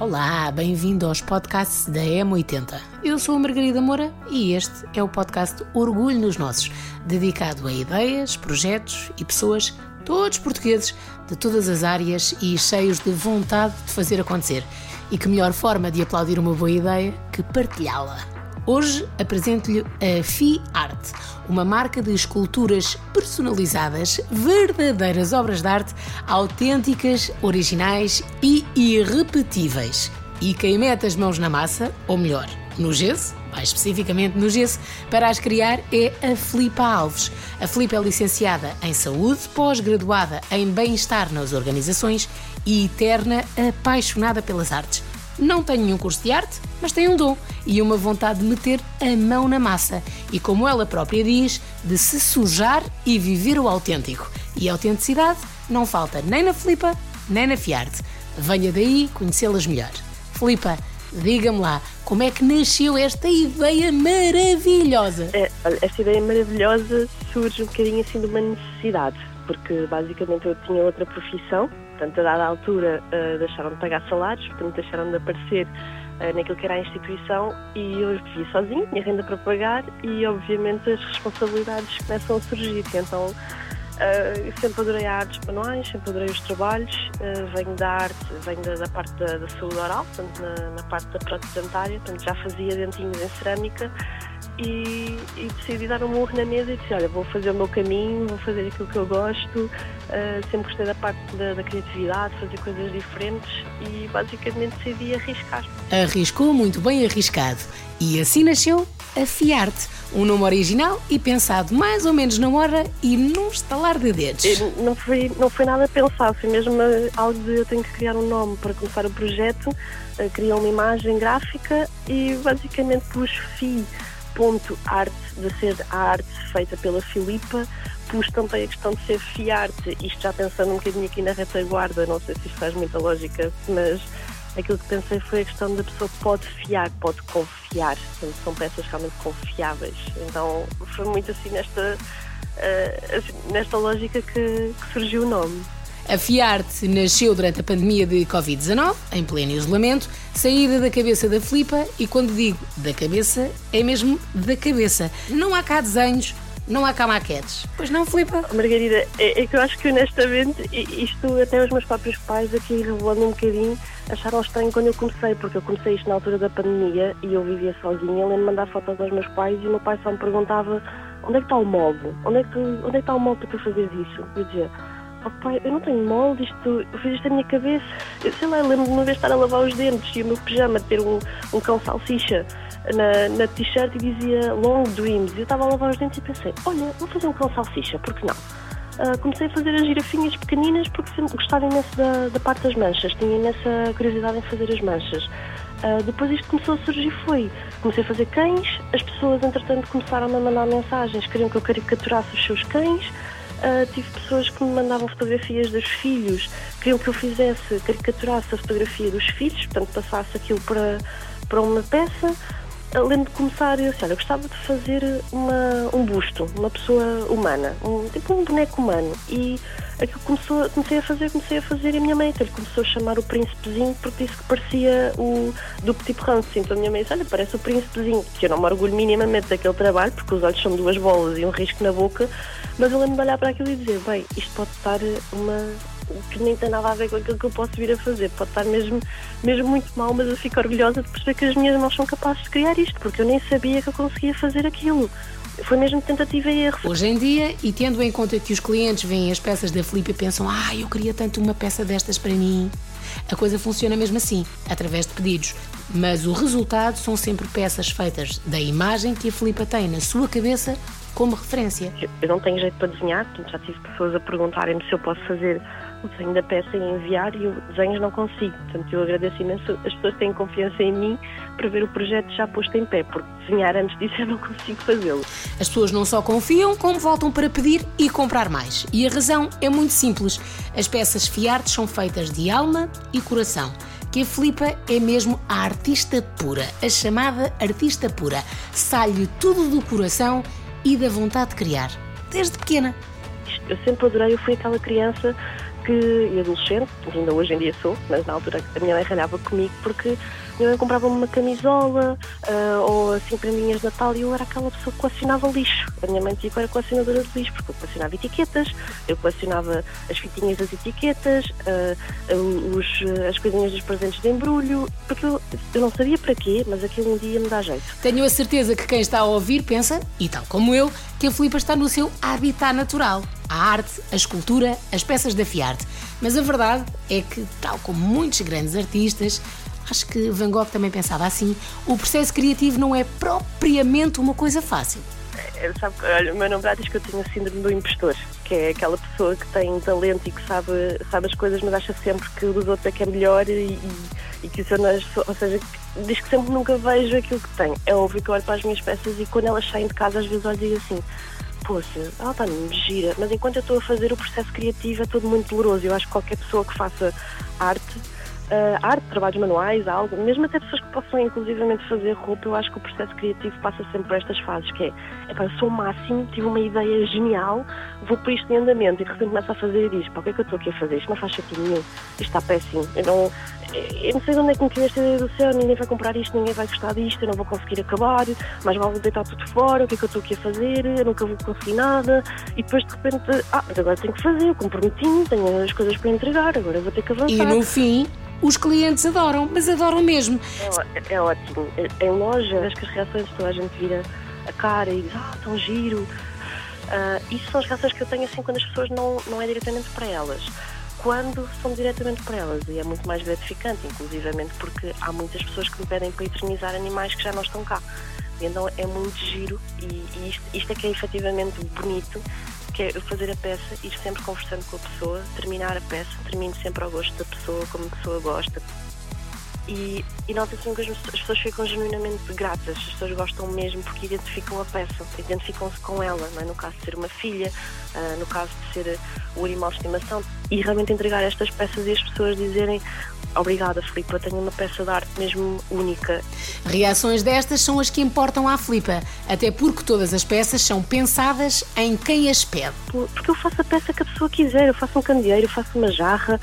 Olá, bem-vindo aos podcasts da M80. Eu sou a Margarida Moura e este é o podcast Orgulho nos Nossos, dedicado a ideias, projetos e pessoas, todos portugueses, de todas as áreas e cheios de vontade de fazer acontecer. E que melhor forma de aplaudir uma boa ideia que partilhá-la. Hoje apresento-lhe a Fi Art, uma marca de esculturas personalizadas, verdadeiras obras de arte, autênticas, originais e irrepetíveis. E quem mete as mãos na massa, ou melhor, no gesso, mais especificamente no gesso, para as criar é a Filipa Alves. A Filipa é licenciada em Saúde, pós-graduada em Bem-Estar nas Organizações e eterna apaixonada pelas artes. Não tem nenhum curso de arte, mas tem um dom e uma vontade de meter a mão na massa e, como ela própria diz, de se sujar e viver o autêntico. E a autenticidade não falta nem na Filipa, nem na Fiarte. Venha daí conhecê-las melhor. Filipa, diga-me lá, como é que nasceu esta ideia maravilhosa? É, olha, esta ideia maravilhosa surge um bocadinho assim de uma necessidade, porque basicamente eu tinha outra profissão, portanto, a dada altura uh, deixaram de pagar salários, portanto, deixaram de aparecer uh, naquilo que era a instituição e eu vivia sozinho, tinha renda para pagar e, obviamente, as responsabilidades começam a surgir. Então, uh, sempre adorei artes manuais, sempre adorei os trabalhos, venho da arte, venho da, da parte da, da, saúde oral, portanto, na, na parte da prótese dentária, portanto, já fazia dentinhos em cerâmica e, e, decidi dar um murro na mesa e disse, olha, vou fazer o meu caminho, vou fazer aquilo que eu gosto, uh, sempre gostei da parte da, da, criatividade, fazer coisas diferentes e basicamente decidi arriscar. Arriscou muito bem arriscado e assim nasceu a Fiarte, um nome original e pensado mais ou menos na hora e num estalar de dedos. Não foi, não foi nada pensado, foi mesmo algo de eu tenho que criar um nome para começar o projeto, uh, criei uma imagem gráfica e basicamente pus FI ponto arte, de ser a arte feita pela Filipa, pus também a questão de ser fiarte, isto já pensando um bocadinho aqui na retaguarda, não sei se isto faz muita lógica, mas aquilo que pensei foi a questão da pessoa pode fiar, pode confiar, portanto, são peças realmente confiáveis. Então foi muito assim nesta, uh, assim, nesta lógica que, que surgiu o nome. A Fiarte nasceu durante a pandemia de Covid-19, em pleno isolamento, saída da cabeça da Flipa e quando digo da cabeça, é mesmo da cabeça. Não há cá desenhos, não há cá maquetes. Pois não, Flipa? Margarida, é, é, que eu acho que honestamente, isto até os meus próprios pais aqui revelando um bocadinho, acharam estranho quando eu comecei, porque eu comecei isto na altura da pandemia e eu vivia sozinha, lembro de mandar fotos aos meus pais e o meu pai só me perguntava onde é que está o molde? Onde é que, onde é que está o molde para tu fazeres isso? Eu dizia, oh pai, eu não tenho molde, isto, eu fiz isto na minha cabeça. Eu sei lá, eu lembro de uma vez estar a lavar os dentes e o meu pijama ter um, um cão salsicha na, na t-shirt e dizia Long Dreams. Eu estava a lavar os dentes e pensei, olha, vou fazer um cão salsicha, por que não? Uh, comecei a fazer as girafinhas pequeninas porque sempre gostava imenso da, da parte das manchas, tinha imensa curiosidade em fazer as manchas. Uh, depois isto começou a surgir foi, comecei a fazer cães, as pessoas entretanto começaram a mandar mensagens, queriam que eu caricaturasse os seus cães, Uh, tive pessoas que me mandavam fotografias dos filhos, queriam que eu fizesse, caricaturasse a fotografia dos filhos, portanto passasse aquilo para, para uma peça. Lembro de começar, eu disse, olha, eu gostava de fazer uma, um busto, uma pessoa humana, um, tipo um boneco humano. E aquilo começou, comecei a fazer, comecei a fazer e a minha mãe até lhe começou a chamar o príncipezinho porque disse que parecia o do Petit Prince. Então a minha mãe disse, olha, parece o príncipezinho, que eu não me orgulho minimamente daquele trabalho, porque os olhos são duas bolas e um risco na boca, mas eu lembro de olhar para aquilo e dizer, bem, isto pode estar uma que nem tem nada a ver com aquilo que eu posso vir a fazer. Pode estar mesmo, mesmo muito mal, mas eu fico orgulhosa de perceber que as minhas mãos são capazes de criar isto, porque eu nem sabia que eu conseguia fazer aquilo. Foi mesmo tentativa e erro. Hoje em dia, e tendo em conta que os clientes veem as peças da Filipe e pensam, ah, eu queria tanto uma peça destas para mim, a coisa funciona mesmo assim, através de pedidos. Mas o resultado são sempre peças feitas da imagem que a Filipa tem na sua cabeça como referência. Eu não tenho jeito para desenhar, portanto já tive pessoas a perguntarem-me se eu posso fazer o desenho da peça e enviar e eu desenhos não consigo. Portanto, eu agradeço imenso as pessoas têm confiança em mim para ver o projeto já posto em pé, porque desenhar antes disso eu não consigo fazê-lo. As pessoas não só confiam, como voltam para pedir e comprar mais. E a razão é muito simples. As peças Fiarte são feitas de alma e coração que a Filipa é mesmo a artista pura, a chamada artista pura. Sai-lhe tudo do coração e da vontade de criar, desde pequena. Eu sempre adorei, eu fui aquela criança que, e adolescente, ainda hoje em dia sou, mas na altura a minha mãe ralhava comigo porque minha mãe comprava-me uma camisola uh, ou assim prendinhas de Natal e eu era aquela pessoa que colecionava lixo. A minha mãe dizia que eu era colecionadora de lixo porque eu colecionava etiquetas, eu colecionava as fitinhas das etiquetas, uh, os, as coisinhas dos presentes de embrulho, porque eu, eu não sabia para quê, mas aquilo um dia me dá jeito. Tenho a certeza que quem está a ouvir pensa, e tal como eu, que a Filipa está no seu habitat natural. A arte, a escultura, as peças da Fiarte. Mas a verdade é que, tal como muitos grandes artistas, acho que Van Gogh também pensava assim, o processo criativo não é propriamente uma coisa fácil. É, sabe, olha, o meu namorado diz que eu tenho a síndrome do impostor, que é aquela pessoa que tem talento e que sabe, sabe as coisas, mas acha sempre que o dos outros é que é melhor e, e, e que o seu ou seja, diz que sempre nunca vejo aquilo que tem. É óbvio que eu olho para as minhas peças e quando elas saem de casa às vezes olho e digo assim, poxa, ela está-me gira, mas enquanto eu estou a fazer o processo criativo é tudo muito doloroso. Eu acho que qualquer pessoa que faça arte uh, arte, trabalhos manuais, algo, mesmo até pessoas que possam inclusivamente fazer roupa, eu acho que o processo criativo passa sempre por estas fases, que é, epá, eu sou o máximo, tive uma ideia genial, vou para isto em andamento e de repente começo a fazer e diz, pá, o que é que eu estou aqui a fazer? Isto não faz sentido nenhum, isto está péssimo, eu não, eu não sei de onde é que me caiu esta ideia do céu, ninguém vai comprar isto, ninguém vai gostar disto, eu não vou conseguir acabar, mas vale deitar tudo fora, o que é que eu estou aqui a fazer, eu nunca vou conseguir nada, e depois de repente, ah, agora tenho que fazer, eu comprometi-me, tenho as coisas para entregar, agora vou ter que avançar. E no fim, os clientes adoram, mas adoram mesmo. É, é ótimo. Em loja, acho que as reações de toda a gente vira a cara e diz, ah, tão giro. Uh, isso são as reações que eu tenho assim quando as pessoas não, não é diretamente para elas. Quando são diretamente para elas, e é muito mais gratificante, inclusivamente porque há muitas pessoas que me pedem para eternizar animais que já não estão cá. Então é muito giro e, e isto, isto é que é efetivamente bonito que é fazer a peça, ir sempre conversando com a pessoa, terminar a peça, termino sempre ao gosto da pessoa, como a pessoa gosta. E, e nota-se que as pessoas ficam genuinamente gratas, as pessoas gostam mesmo porque identificam a peça, identificam-se com ela, é? no caso de ser uma filha, uh, no caso de ser o animal de estimação, e realmente entregar estas peças e as pessoas dizerem Obrigada, Filipa. Tenho uma peça de arte mesmo única. Reações destas são as que importam à Filipa, até porque todas as peças são pensadas em quem as pede. Porque eu faço a peça que a pessoa quiser. Eu faço um candeeiro, eu faço uma jarra,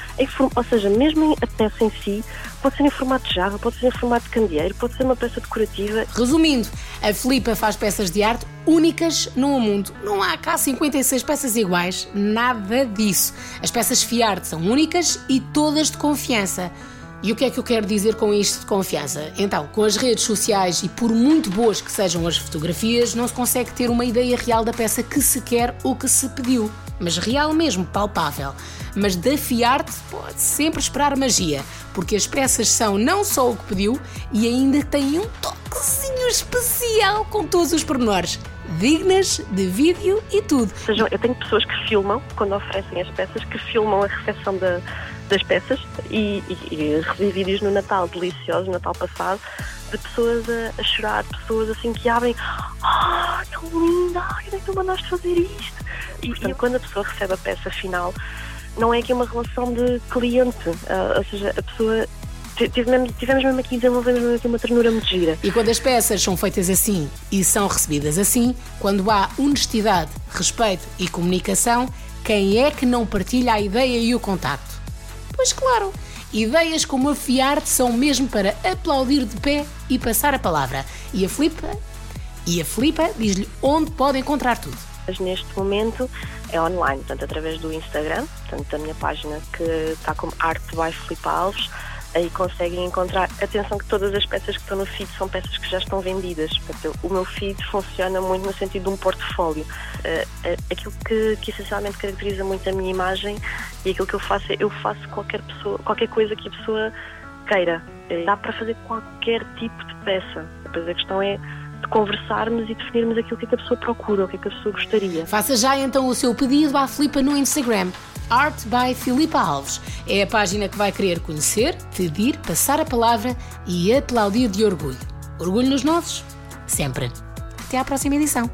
ou seja, mesmo a peça em si pode ser em formato de jarra, pode ser em formato de candeeiro, pode ser uma peça decorativa. Resumindo, a Filipa faz peças de arte únicas no mundo. Não há cá 56 peças iguais, nada disso. As peças Fiarte são únicas e todas de confiança. E o que é que eu quero dizer com isto de confiança? Então, com as redes sociais e por muito boas que sejam as fotografias, não se consegue ter uma ideia real da peça que se quer ou que se pediu. Mas real mesmo, palpável. Mas da Fiarte pode sempre esperar magia, porque as peças são não só o que pediu e ainda têm um toquezinho especial com todos os pormenores dignas de vídeo e tudo. Ou seja, eu tenho pessoas que filmam, quando oferecem as peças, que filmam a recepção da, das peças e, e, e recebi vídeos no Natal deliciosos, no Natal passado, de pessoas a, a chorar, pessoas assim que abrem, ah, oh, tão linda, ai, é que tu mandaste fazer isto? E, portanto, e quando a pessoa recebe a peça final, não é aqui uma relação de cliente, uh, ou seja, a pessoa tivemos, tivemos mesmo aqui, desenvolvemos mesmo aqui uma ternura muito gira. E quando as peças são feitas assim e são recebidas assim, quando há honestidade, respeito e comunicação, quem é que não partilha a ideia e o contacto? Pois claro, ideias como a Fiarte são mesmo para aplaudir de pé e passar a palavra. E a Flipa? E a Flipa diz-lhe onde pode encontrar tudo. Mas neste momento é online, portanto, através do Instagram, portanto, da minha página que está como Arte by Filipe Alves aí conseguem encontrar. Atenção que todas as peças que estão no feed são peças que já estão vendidas. Portanto, o meu feed funciona muito no sentido de um portfólio. Uh, aquilo que, que essencialmente caracteriza muito a minha imagem e aquilo que eu faço é eu faço qualquer pessoa, qualquer coisa que a pessoa queira. Uh, dá para fazer qualquer tipo de peça. Depois a questão é de conversarmos e definirmos aquilo que, é que a pessoa procura, o que, é que a pessoa gostaria. Faça já então o seu pedido à Flipa no Instagram. Art by Filipa Alves. É a página que vai querer conhecer, pedir, passar a palavra e aplaudir de orgulho. Orgulho nos nossos? Sempre. Até à próxima edição.